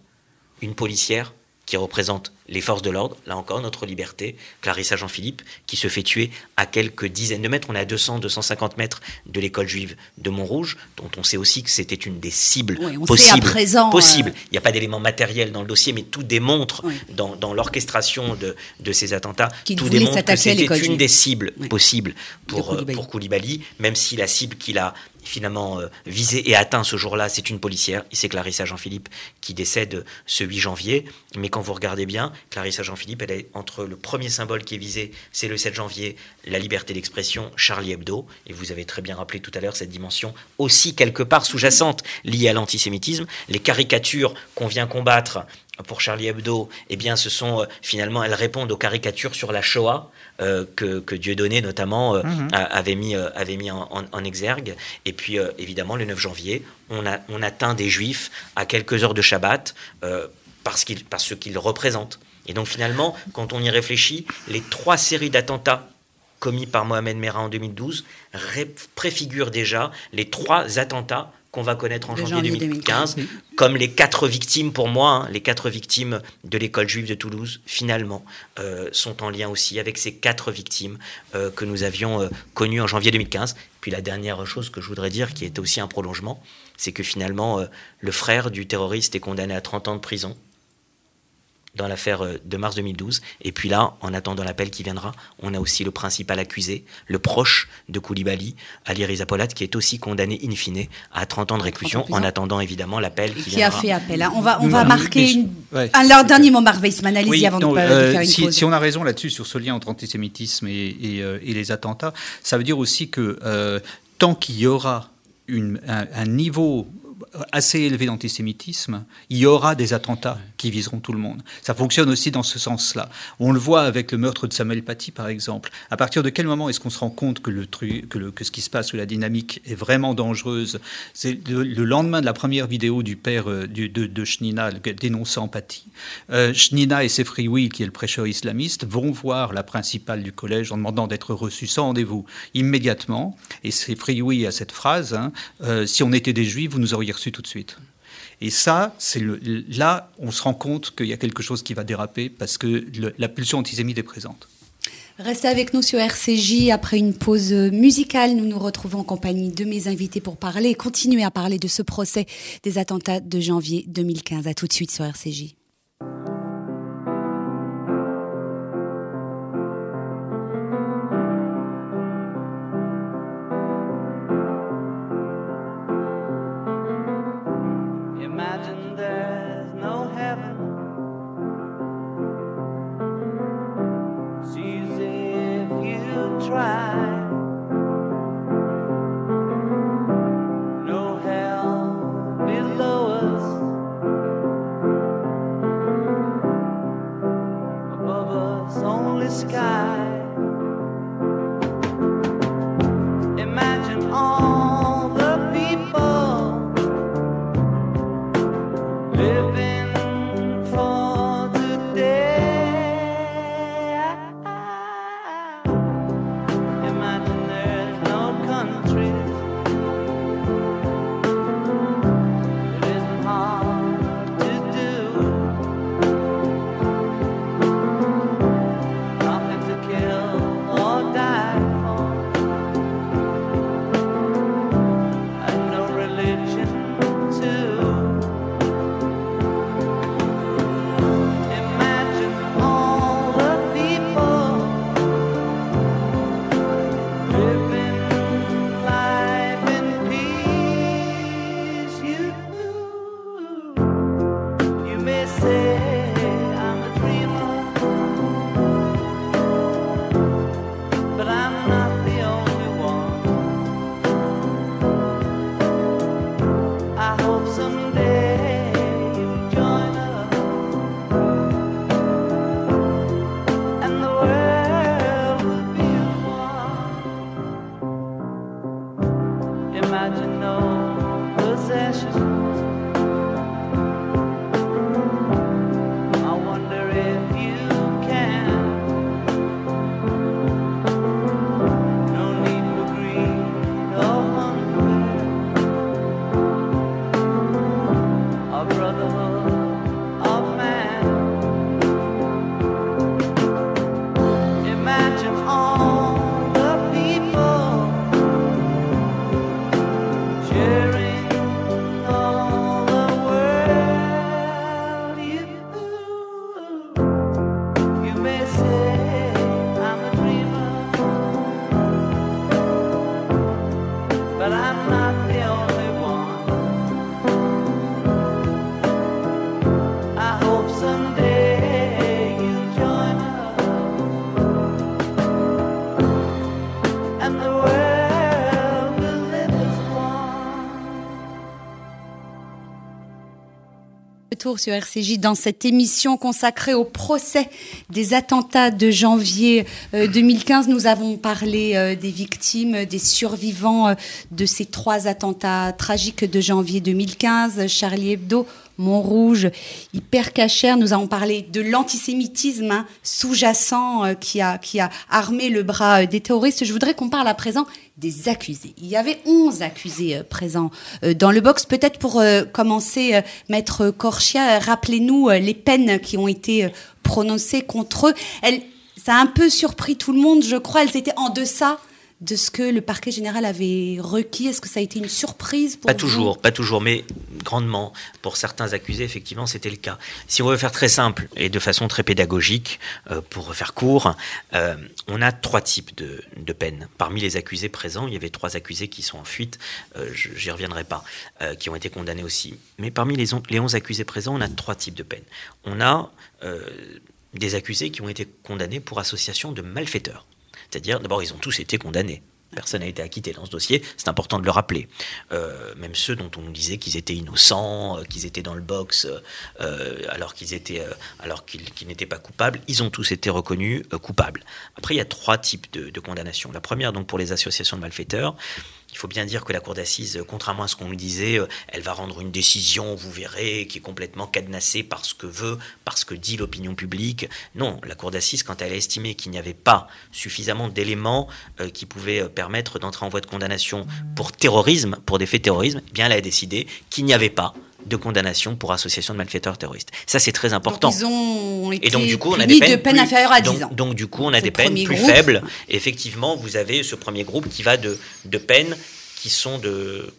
une policière qui représente les forces de l'ordre, là encore notre liberté, Clarissa Jean-Philippe, qui se fait tuer à quelques dizaines de mètres, on est à 200, 250 mètres de l'école juive de Montrouge, dont on sait aussi que c'était une des cibles possibles. possible. Euh, Il n'y a pas d'éléments matériels dans le dossier, mais tout démontre dans, l'orchestration de, de, ces attentats, tout démontre que c'était une des cibles possibles pour, euh, pour Koulibaly, même si la cible qu'il a finalement euh, visé et atteint ce jour-là, c'est une policière, et c'est Clarissa Jean-Philippe qui décède ce 8 janvier. Mais quand vous regardez bien, Clarissa Jean-Philippe, elle est entre le premier symbole qui est visé, c'est le 7 janvier, la liberté d'expression, Charlie Hebdo, et vous avez très bien rappelé tout à l'heure cette dimension aussi quelque part sous-jacente liée à l'antisémitisme, les caricatures qu'on vient combattre pour Charlie Hebdo, eh bien, ce sont euh, finalement, elles répondent aux caricatures sur la Shoah euh, que, que Dieudonné notamment euh, mhm. avait mis, avait mis en, exergue. Et puis, évidemment, le 9 janvier, on, a, on atteint des Juifs à quelques heures de Shabbat parce, qu'ils parce représentent. Et donc, finalement, quand on y réfléchit, les trois séries d'attentats commis par Mohamed Merah en 2012 préfigurent déjà les trois attentats qu'on va connaître en janvier, 2015, comme les quatre victimes, pour moi, hein, les quatre victimes de l'école juive de Toulouse, finalement, euh, sont en lien aussi avec ces quatre victimes euh, que nous avions euh, connues en janvier 2015. Puis la dernière chose que je voudrais dire, qui est aussi un prolongement, c'est que finalement, le frère du terroriste est condamné à 30 ans de prison dans l'affaire euh, de mars 2012. Et puis là, en attendant l'appel qui viendra, on a aussi le principal accusé, le proche de Koulibaly, Ali Rizapolat, qui est aussi condamné in fine à 30 ans de réclusion, en attendant évidemment l'appel qui, qui a fait appel. Hein. On va, on va marquer un, dernier mot, Marc Weissman, allez-y avant de, euh, faire une si, pause. Si on a raison là-dessus, sur ce lien entre antisémitisme et, euh, les attentats, ça veut dire aussi que tant qu'il y aura une, un, niveau assez élevé d'antisémitisme, il y aura des attentats qui viseront tout le monde. Ça fonctionne aussi dans ce sens-là. On le voit avec le meurtre de Samuel Paty, par exemple. À partir de quel moment est-ce qu'on se rend compte que, le truc, que, le, que, ce qui se passe, que la dynamique est vraiment dangereuse? C'est le, lendemain de la première vidéo du père euh, de, de Shnina dénonçant Paty. Euh, Shnina et ses frioui, qui est le prêcheur islamiste, vont voir la principale du collège en demandant d'être reçus sans rendez-vous immédiatement. Et ses frioui a cette phrase hein, euh, Si on était des juifs, vous nous auriez reçus tout de suite. Et ça, c'est là, on se rend compte qu'il y a quelque chose qui va déraper parce que la pulsion antisémite est présente. Restez avec nous sur RCJ. Après une pause musicale, nous nous retrouvons en compagnie de mes invités pour parler et continuer à parler de ce procès des attentats de janvier 2015. À tout de suite sur RCJ. religion. Sur RCJ dans cette émission consacrée au procès des attentats de janvier 2015. Euh, Nous avons parlé euh, des victimes, des survivants euh, de ces trois attentats tragiques de janvier 2015, Charlie Hebdo, Montrouge, Hypercacher. Nous avons parlé de l'antisémitisme hein, sous-jacent qui a armé le bras des terroristes. Je voudrais qu'on parle à présent des accusés. Il y avait 11 accusés euh, présents euh, dans le box. Peut-être pour euh, commencer, Maître Corchia, rappelez-nous les peines qui ont été prononcées contre eux. ça a un peu surpris tout le monde, je crois. Elles étaient en deçà de ce que le parquet général avait requis Est-ce que ça a été une surprise pour Pas toujours, pas toujours, mais grandement. Pour certains accusés, effectivement, c'était le cas. Si on veut faire très simple et de façon très pédagogique, euh, pour faire court, euh, on a trois types de, peines. Parmi les accusés présents, il y avait trois accusés qui sont en fuite, euh, j'y reviendrai pas, qui ont été condamnés aussi. Mais parmi les, les 11 accusés présents, on a trois types de peines. On a des accusés qui ont été condamnés pour association de malfaiteurs. C'est-à-dire, d'abord, ils ont tous été condamnés. Personne n'a été acquitté dans ce dossier, c'est important de le rappeler. Euh, même ceux dont on disait qu'ils étaient innocents, euh, qu'ils étaient dans le box, euh, alors qu'ils étaient, alors qu'ils n'étaient pas coupables, ils ont tous été reconnus coupables. Après, il y a trois types de, de condamnations. La première, donc pour les associations de malfaiteurs, il faut bien dire que la Cour d'assises, contrairement à ce qu'on nous disait, euh, elle va rendre une décision, vous verrez, qui est complètement cadenassée par ce que veut, par ce que dit l'opinion publique. Non, la Cour d'assises, quand elle a estimé qu'il n'y avait pas suffisamment d'éléments euh, qui pouvaient euh, permettre d'entrer en voie de condamnation pour terrorisme, pour des faits de terrorisme, eh bien elle a décidé qu'il n'y avait pas de condamnation pour association de malfaiteurs terroristes. Ça, c'est très important. Donc, ils ont été et donc, du coup, on a des peines de peine inférieures à 10 ans. Donc, du coup, on a des peines plus faibles. effectivement, vous avez ce premier groupe qui va de, de peines qui sont de,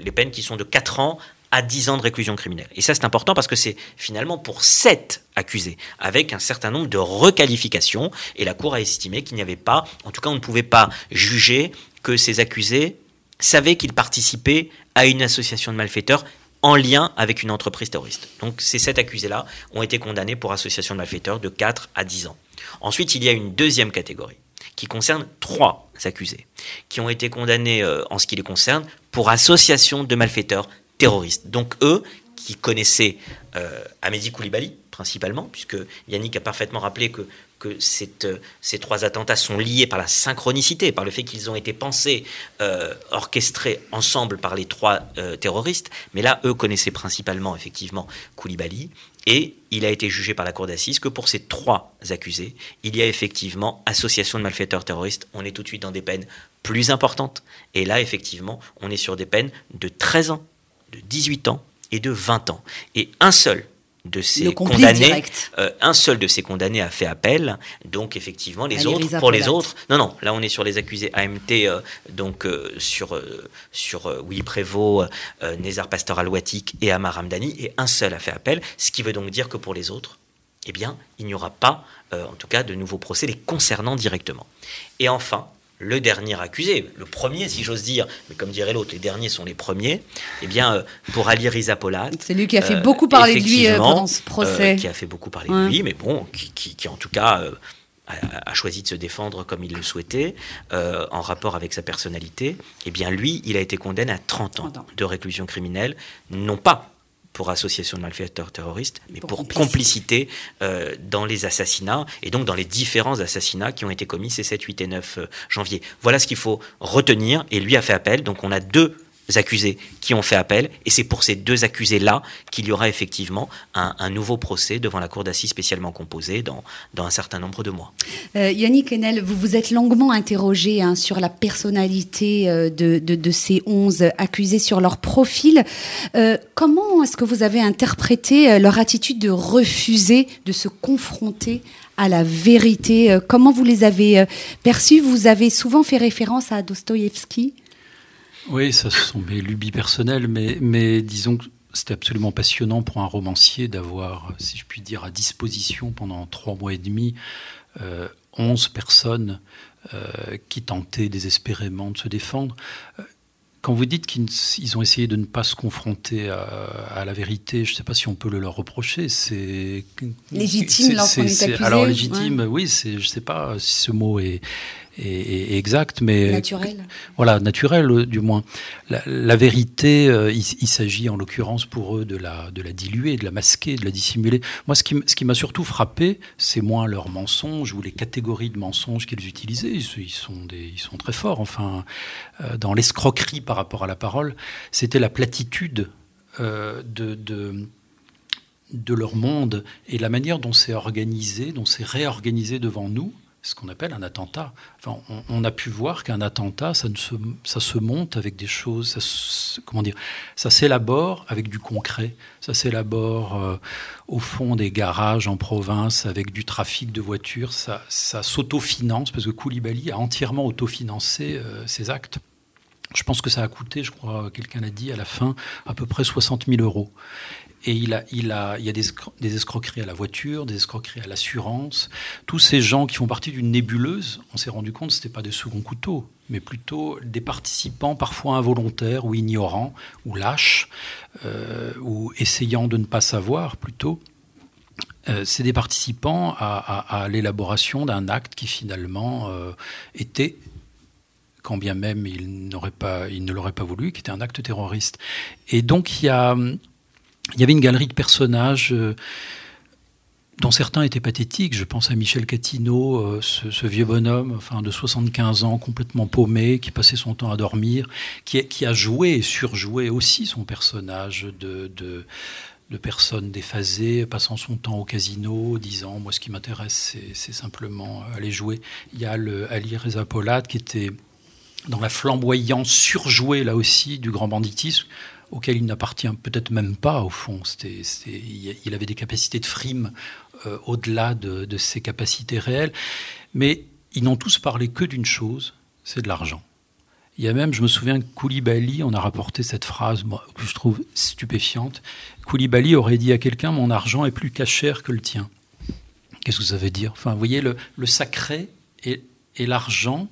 les peines qui sont de 4 ans à 10 ans de réclusion criminelle. Et ça, c'est important parce que c'est finalement pour 7 accusés, avec un certain nombre de requalifications. Et la Cour a estimé qu'il n'y avait pas, en tout cas, on ne pouvait pas juger que ces accusés savaient qu'ils participaient à une association de malfaiteurs en lien avec une entreprise terroriste. Donc ces sept accusés-là ont été condamnés pour association de malfaiteurs de 4 à 10 ans. Ensuite, il y a une deuxième catégorie qui concerne trois accusés qui ont été condamnés euh, en ce qui les concerne pour association de malfaiteurs terroristes. Donc eux, qui connaissaient euh, Koulibaly principalement, puisque Yannick a parfaitement rappelé que que euh, ces trois attentats sont liés par la synchronicité, par le fait qu'ils ont été pensés, euh, orchestrés ensemble par les trois euh, terroristes. Mais là, eux connaissaient principalement, effectivement, Koulibaly. Et il a été jugé par la cour d'assises que pour ces trois accusés, il y a effectivement association de malfaiteurs terroristes. On est tout de suite dans des peines plus importantes. Et là, effectivement, on est sur des peines de 13 ans, de 18 ans et de 20 ans. Et un seul de ces condamnés, euh, un seul de ces condamnés a fait appel, donc effectivement les autres, pour les autres, non non, là on est sur les accusés AMT, euh, donc euh, sur sur Willy Prévost, Nézar Pasteur Alouatik et Amar Ramdani, et un seul a fait appel, ce qui veut donc dire que pour les autres, eh bien il n'y aura pas, en tout cas, de nouveaux procès les concernant directement. Et enfin, le dernier accusé, le premier si j'ose dire, mais comme dirait l'autre, les derniers sont les premiers, eh bien, euh, pour Ali Rizapolat. C'est lui qui a fait beaucoup parler de lui euh, pendant ce procès. Euh, qui a fait beaucoup parler de lui, mais bon, qui, en tout cas a, choisi de se défendre comme il le souhaitait, en rapport avec sa personnalité. Eh bien, lui, il a été condamné à 30 ans de réclusion criminelle, non pas pour association de malfaiteurs terroristes, mais pour, complicité, euh, dans les assassinats, et donc dans les différents assassinats qui ont été commis ces 7, 8 et 9 euh, janvier. Voilà ce qu'il faut retenir, et lui a fait appel, donc on a deux accusés qui ont fait appel, et c'est pour ces deux accusés-là qu'il y aura effectivement un, nouveau procès devant la Cour d'assises spécialement composée dans, dans un certain nombre de mois. Euh, Yannick Enel, vous vous êtes longuement interrogé hein, sur la personnalité euh, de, de, ces 11 accusés, sur leur profil. Euh, comment est-ce que vous avez interprété leur attitude de refuser de se confronter à la vérité? Comment vous les avez perçus? Vous avez souvent fait référence à Dostoïevski? Oui, ça ce sont mes lubies personnelles, mais, mais disons que c'était absolument passionnant pour un romancier d'avoir, si je puis dire, à disposition pendant trois mois et demi euh, onze personnes euh, qui tentaient désespérément de se défendre. Quand vous dites qu'ils ont essayé de ne pas se confronter à, la vérité, je ne sais pas si on peut le leur reprocher. C'est légitime lorsqu'on est, accusé. Alors légitime, oui. je ne sais pas si ce mot est, exact, mais naturel. Voilà, naturel euh, du moins. La, vérité, euh, il, s'agit en l'occurrence pour eux de la, de la diluer, de la masquer, de la dissimuler. Moi, ce qui, ce qui m'a surtout frappé, c'est moins leurs mensonges ou les catégories de mensonges qu'ils utilisaient. Ils, sont des, ils sont très forts. Enfin, euh, dans l'escroquerie par rapport à la parole, c'était la platitude de, de de leur monde et la manière dont c'est organisé, dont c'est réorganisé devant nous, ce qu'on appelle un attentat. Enfin, on, a pu voir qu'un attentat, ça, se monte avec des choses, ça, comment dire, ça s'élabore avec du concret, ça s'élabore euh, au fond des garages en province avec du trafic de voitures, ça, ça s'autofinance, parce que Koulibaly a entièrement autofinancé euh, ses actes. Je pense que ça a coûté, je crois, quelqu'un l'a dit à la fin, à peu près 60 000 euros. Et il, a, il, a, il y a des, escroqueries à la voiture, des escroqueries à l'assurance. Tous ces gens qui font partie d'une nébuleuse, on s'est rendu compte que ce n'était pas des seconds couteaux, mais plutôt des participants parfois involontaires ou ignorants ou lâches, euh, ou essayant de ne pas savoir plutôt. Euh, c'est des participants à, l'élaboration d'un acte qui finalement euh, était quand bien même il, pas, il ne l'aurait pas voulu, qui était un acte terroriste. Et donc il y a il y avait une galerie de personnages euh, dont certains étaient pathétiques. Je pense à Michel Catino, euh, ce, vieux bonhomme enfin, de 75 ans, complètement paumé, qui passait son temps à dormir, qui, a joué et surjoué aussi son personnage de, personne déphasée, passant son temps au casino, disant Moi, ce qui m'intéresse, c'est simplement aller jouer. Il y a Ali Reza Polat qui était dans la flamboyance surjouée, là aussi, du grand banditisme auquel il n'appartient peut-être même pas au fond. il avait des capacités de frime euh, au-delà de, ses capacités réelles. Mais ils n'ont tous parlé que d'une chose, c'est de l'argent. Il y a même, je me souviens Koulibaly, on a rapporté cette phrase que je trouve stupéfiante. Koulibaly aurait dit à quelqu'un Mon argent est plus cachère que le tien. Qu'est-ce que ça veut dire? Enfin, vous voyez, le, sacré et l'argent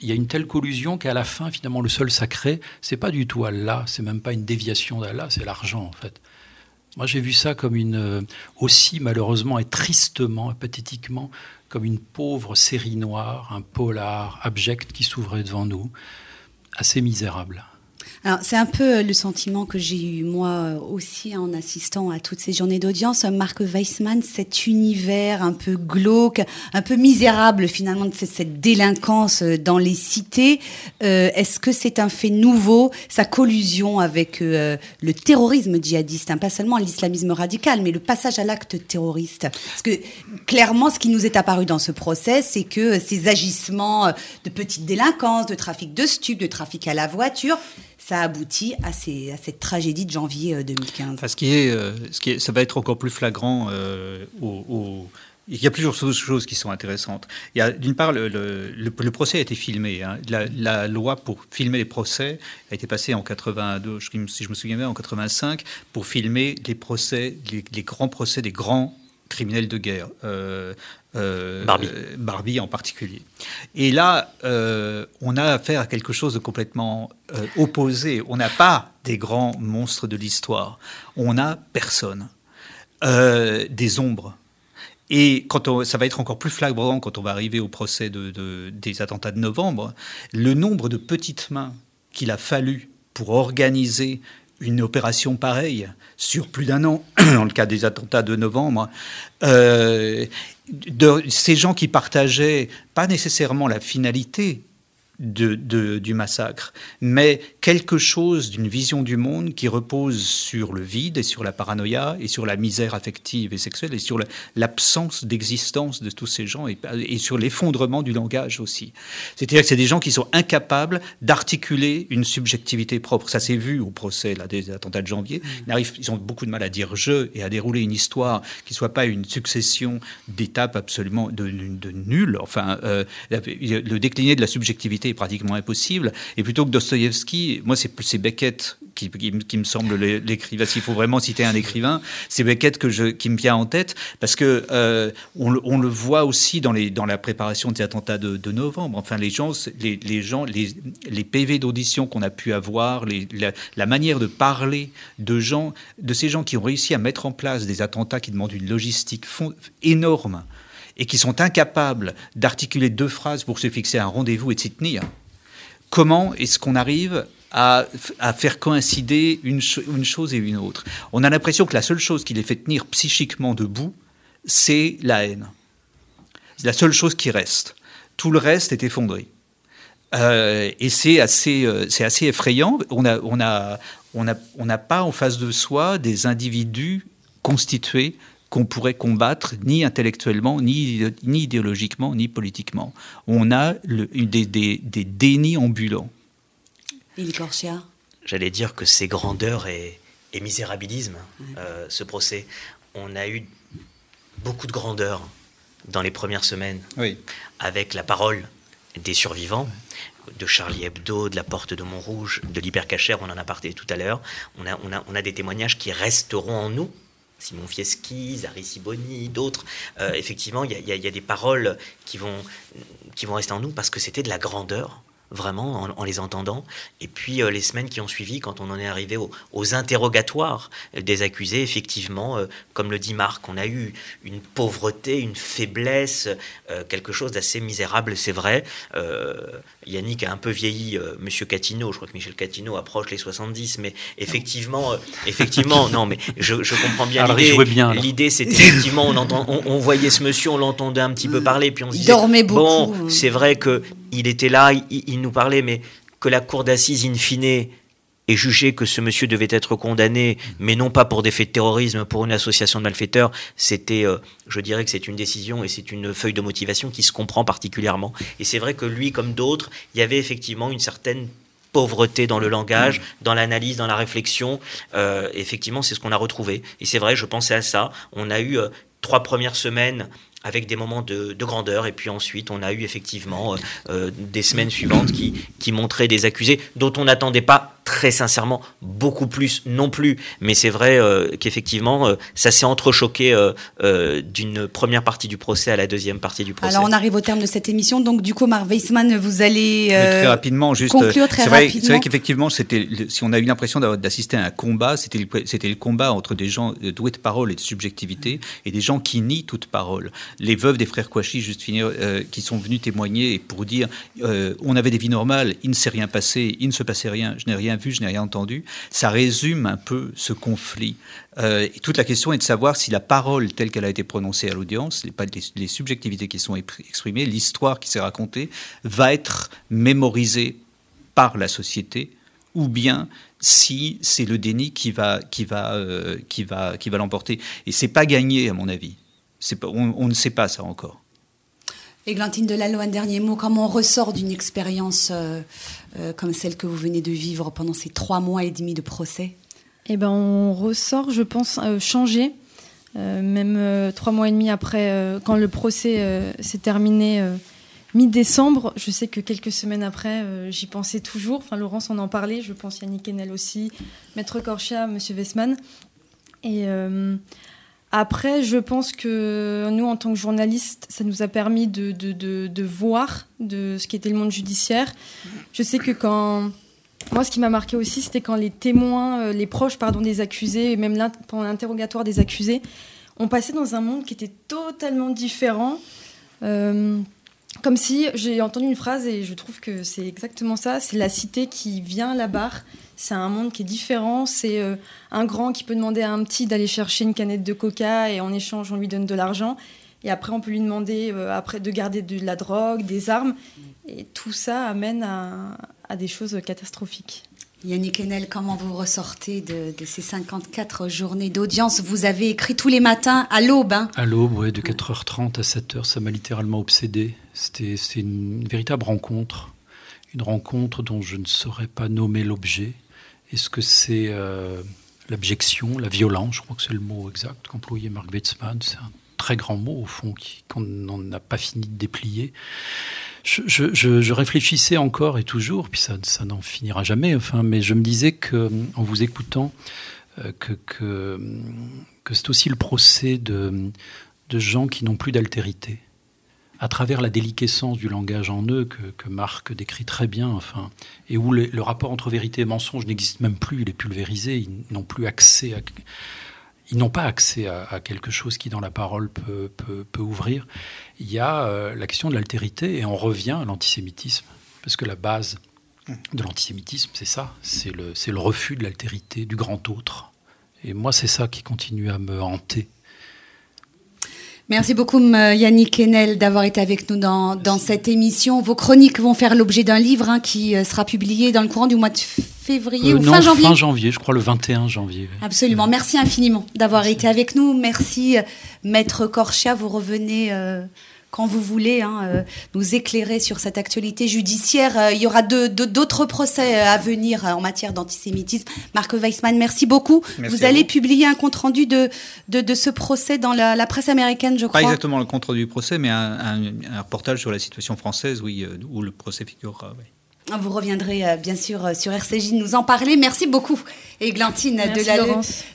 il y a une telle collusion qu'à la fin, finalement, le seul sacré, c'est pas du tout Allah, c'est même pas une déviation d'Allah, c'est l'argent, en fait. Moi, j'ai vu ça comme une, euh, aussi malheureusement et tristement, pathétiquement, comme une pauvre série noire, un polar abject qui s'ouvrait devant nous, assez misérable. Alors, c'est un peu euh, le sentiment que j'ai eu moi euh, aussi en assistant à toutes ces journées d'audience. Marc Weissman, cet univers un peu glauque, un peu misérable finalement de cette délinquance euh, dans les cités. Est-ce que c'est un fait nouveau, sa collusion avec le terrorisme djihadiste, hein, pas seulement l'islamisme radical, mais le passage à l'acte terroriste? Parce que clairement, ce qui nous est apparu dans ce procès, c'est que ces agissements de petite délinquance, de trafic de stupes, de trafic à la voiture, ça aboutit à, cette tragédie de janvier 2015. Euh, ce, qui est, euh, ce qui est, ça va être encore plus flagrant euh, il y a plusieurs choses qui sont intéressantes. Il y a d'une part le, procès a été filmé. Hein. La, loi pour filmer les procès a été passée en 82, si je me souviens bien, en 85, pour filmer les procès, les, grands procès des grands criminels de guerre. Barbie. Barbie en particulier. Et là, euh, on a affaire à quelque chose de complètement euh, opposé. On n'a pas des grands monstres de l'histoire. On a personne. des ombres. Et quand ça va être encore plus flagrant quand on va arriver au procès de, des attentats de novembre, le nombre de petites mains qu'il a fallu pour organiser une opération pareille sur plus d'un an, dans le cas des attentats de novembre, euh, de ces gens qui partageaient pas nécessairement la finalité de, du massacre, mais quelque chose d'une vision du monde qui repose sur le vide et sur la paranoïa et sur la misère affective et sexuelle et sur l'absence d'existence de tous ces gens et, et sur l'effondrement du langage aussi. C'est-à-dire que c'est des gens qui sont incapables d'articuler une subjectivité propre. Ça s'est vu au procès là, des attentats de janvier. Ils, arrivent, ils ont beaucoup de mal à dire je et à dérouler une histoire qui soit pas une succession d'étapes absolument de, de nulles. Enfin, euh, le décliner de la subjectivité est pratiquement impossible. Et plutôt que Dostoïevski, moi, c'est Beckett qui, qui, me semble l'écrivain. S'il faut vraiment citer un écrivain, c'est Beckett que je, qui me vient en tête parce que euh, on, on, le voit aussi dans, les, dans la préparation des attentats de, novembre. Enfin, les gens, les, les gens, les, les PV d'audition qu'on a pu avoir, la, la, manière de parler de gens, de ces gens qui ont réussi à mettre en place des attentats qui demandent une logistique énorme et qui sont incapables d'articuler deux phrases pour se fixer un rendez-vous et de s'y tenir. Comment est-ce qu'on arrive à, à, faire coïncider une, une, chose et une autre? On a l'impression que la seule chose qui les fait tenir psychiquement debout, c'est la haine. C'est la seule chose qui reste. Tout le reste est effondré. Euh, et c'est assez, euh, assez effrayant. On n'a on a, on a, on a pas en face de soi des individus constitués qu'on pourrait combattre ni intellectuellement, ni, ni idéologiquement, ni politiquement. On a le, des, des, des, dénis ambulants. Il Corchia J'allais dire que c'est grandeur et, et misérabilisme, euh, ce procès. On a eu beaucoup de grandeur dans les premières semaines, oui. avec la parole des survivants, de Charlie Hebdo, de la Porte de Montrouge, de l'hypercachère, on en a parlé tout à l'heure. On a, on, a, on a des témoignages qui resteront en nous, Simon Fieschi, Zari Siboni, d'autres. Euh, effectivement, il y, a des paroles qui qui vont rester en nous parce que c'était de la grandeur vraiment en, en, les entendant. Et puis euh, les semaines qui ont suivi, quand on en est arrivé aux, aux interrogatoires des accusés, effectivement, euh, comme le dit Marc, on a eu une pauvreté, une faiblesse, euh, quelque chose d'assez misérable, c'est vrai. Euh, Yannick a un peu vieilli, euh, Monsieur Catino, je crois que Michel Catino approche les 70, mais effectivement, effectivement, non, mais je, je comprends bien l'idée. L'idée, c'était effectivement, on, entend, on, on, voyait ce monsieur, on l'entendait un petit peu parler, puis on se disait, dormait beaucoup. bon, c'est vrai que il était là, il, il, nous parlait, mais que la cour d'assises, in fine, ait jugé que ce monsieur devait être condamné, mais non pas pour des faits de terrorisme, pour une association de malfaiteurs, c'était, euh, je dirais que c'est une décision et c'est une feuille de motivation qui se comprend particulièrement. Et c'est vrai que lui, comme d'autres, il y avait effectivement une certaine pauvreté dans le langage, dans l'analyse, dans la réflexion. Euh, effectivement, c'est ce qu'on a retrouvé. Et c'est vrai, je pensais à ça. On a eu euh, trois premières semaines avec des moments de, de, grandeur. Et puis ensuite, on a eu effectivement euh, euh, des semaines suivantes qui, qui montraient des accusés dont on n'attendait pas très sincèrement beaucoup plus non plus. Mais c'est vrai euh, qu'effectivement, euh, ça s'est entrechoqué euh, d'une première partie du procès à la deuxième partie du procès. Alors on arrive au terme de cette émission. Donc du coup, Marc Weissman, vous allez très rapidement, juste conclure très c'est vrai, rapidement. C'est vrai qu'effectivement, c'était si on a eu l'impression d'assister à un combat, c'était le, c'était le combat entre des gens doués de parole et de subjectivité et des gens qui nient toute parole. Les veuves des frères Kouachi, juste finir, qui sont venus témoigner pour dire on avait des vies normales, il ne s'est rien passé, il ne se passait rien, je n'ai rien je n'ai rien entendu, ça résume un peu ce conflit. Euh, toute la question est de savoir si la parole telle qu'elle a été prononcée à l'audience, les, les, subjectivités qui sont exprimées, l'histoire qui s'est racontée, va être mémorisée par la société, ou bien si c'est le déni qui va, qui va, euh, qui va, qui va l'emporter. Et c'est pas gagné, à mon avis. On ne sait pas ça encore. Églantine Delalo, un dernier mot. Comment on ressort d'une expérience euh, euh, comme celle que vous venez de vivre pendant ces trois mois et demi de procès? Eh ben, on ressort, je pense, euh, changé. même trois mois et demi après, quand le procès s'est terminé mi-décembre, je sais que quelques semaines après, j'y pensais toujours. Enfin, Laurence en en parlait, je pense Yannick Enel aussi, Maître Corchia, Monsieur Westman. Et après, je pense que nous, en tant que journalistes, ça nous a permis de, voir de ce qu'était le monde judiciaire. Je sais que quand... Moi, ce qui m'a marqué aussi, c'était quand les témoins, les proches pardon, des accusés, et même pendant l'interrogatoire des accusés, ont passé dans un monde qui était totalement différent. Euh, comme si j'ai entendu une phrase et je trouve que c'est exactement ça, c'est la cité qui vient à la barre, c'est un monde qui est différent, c'est euh, un grand qui peut demander à un petit d'aller chercher une canette de coca et en échange on lui donne de l'argent. Et après on peut lui demander euh, après de garder de la drogue, des armes. Et tout ça amène à, des choses catastrophiques. Yannick Enel, comment vous ressortez de, ces 54 journées d'audience? Vous avez écrit tous les matins à l'aube. Hein? À l'aube, oui, de 4h30 à 7h, ça m'a littéralement obsédé. C'était une véritable rencontre, une rencontre dont je ne saurais pas nommer l'objet. Est-ce que c'est euh, l'abjection, la violence, je crois que c'est le mot exact qu'employait Mark Wetzmann, c'est un très grand mot au fond qu'on n'a pas fini de déplier je, réfléchissais encore et toujours, puis ça, n'en finira jamais, enfin, mais je me disais que, en vous écoutant, euh, que, c'est aussi le procès de, gens qui n'ont plus d'altérité. À travers la déliquescence du langage en eux que, Marc décrit très bien, enfin, et où le rapport entre vérité et mensonge n'existe même plus, il est pulvérisé, ils n'ont plus accès à, ils n'ont pas accès à, quelque chose qui, dans la parole, peut, peut, ouvrir. Il y a euh, la question de l'altérité, et on revient à l'antisémitisme, parce que la base de l'antisémitisme, c'est ça, c'est le, le refus de l'altérité, du grand autre. Et moi, c'est ça qui continue à me hanter Merci beaucoup Yannick Enel d'avoir été avec nous dans, dans, cette émission. Vos chroniques vont faire l'objet d'un livre hein, qui euh, sera publié dans le courant du mois de février euh, ou fin janvier Fin janvier, je crois le 21 janvier. Absolument. Merci infiniment d'avoir été avec nous. Merci euh, Maître Corchia. Vous revenez quand vous voulez hein, euh, nous éclairer sur cette actualité judiciaire. Euh, il y aura d'autres procès euh, à venir en matière d'antisémitisme. Marc Weissmann, merci beaucoup. vous allez publier un compte-rendu de, de, ce procès dans la, presse américaine, je crois. Pas exactement le compte-rendu du procès, mais un, reportage sur la situation française, oui, où le procès figurera. Vous reviendrez euh, bien sûr euh, sur RCJ nous en parler. Merci beaucoup, Églantine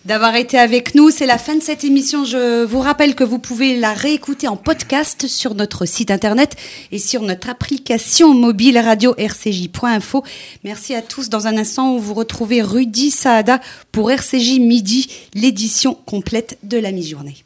d'avoir été avec nous. C'est la fin de cette émission. Je vous rappelle que vous pouvez la réécouter en podcast sur notre site internet et sur notre application mobile radio rcj.info. Merci à tous. Dans un instant, vous retrouvez Rudy Saada pour RCJ Midi, l'édition complète de la mi-journée.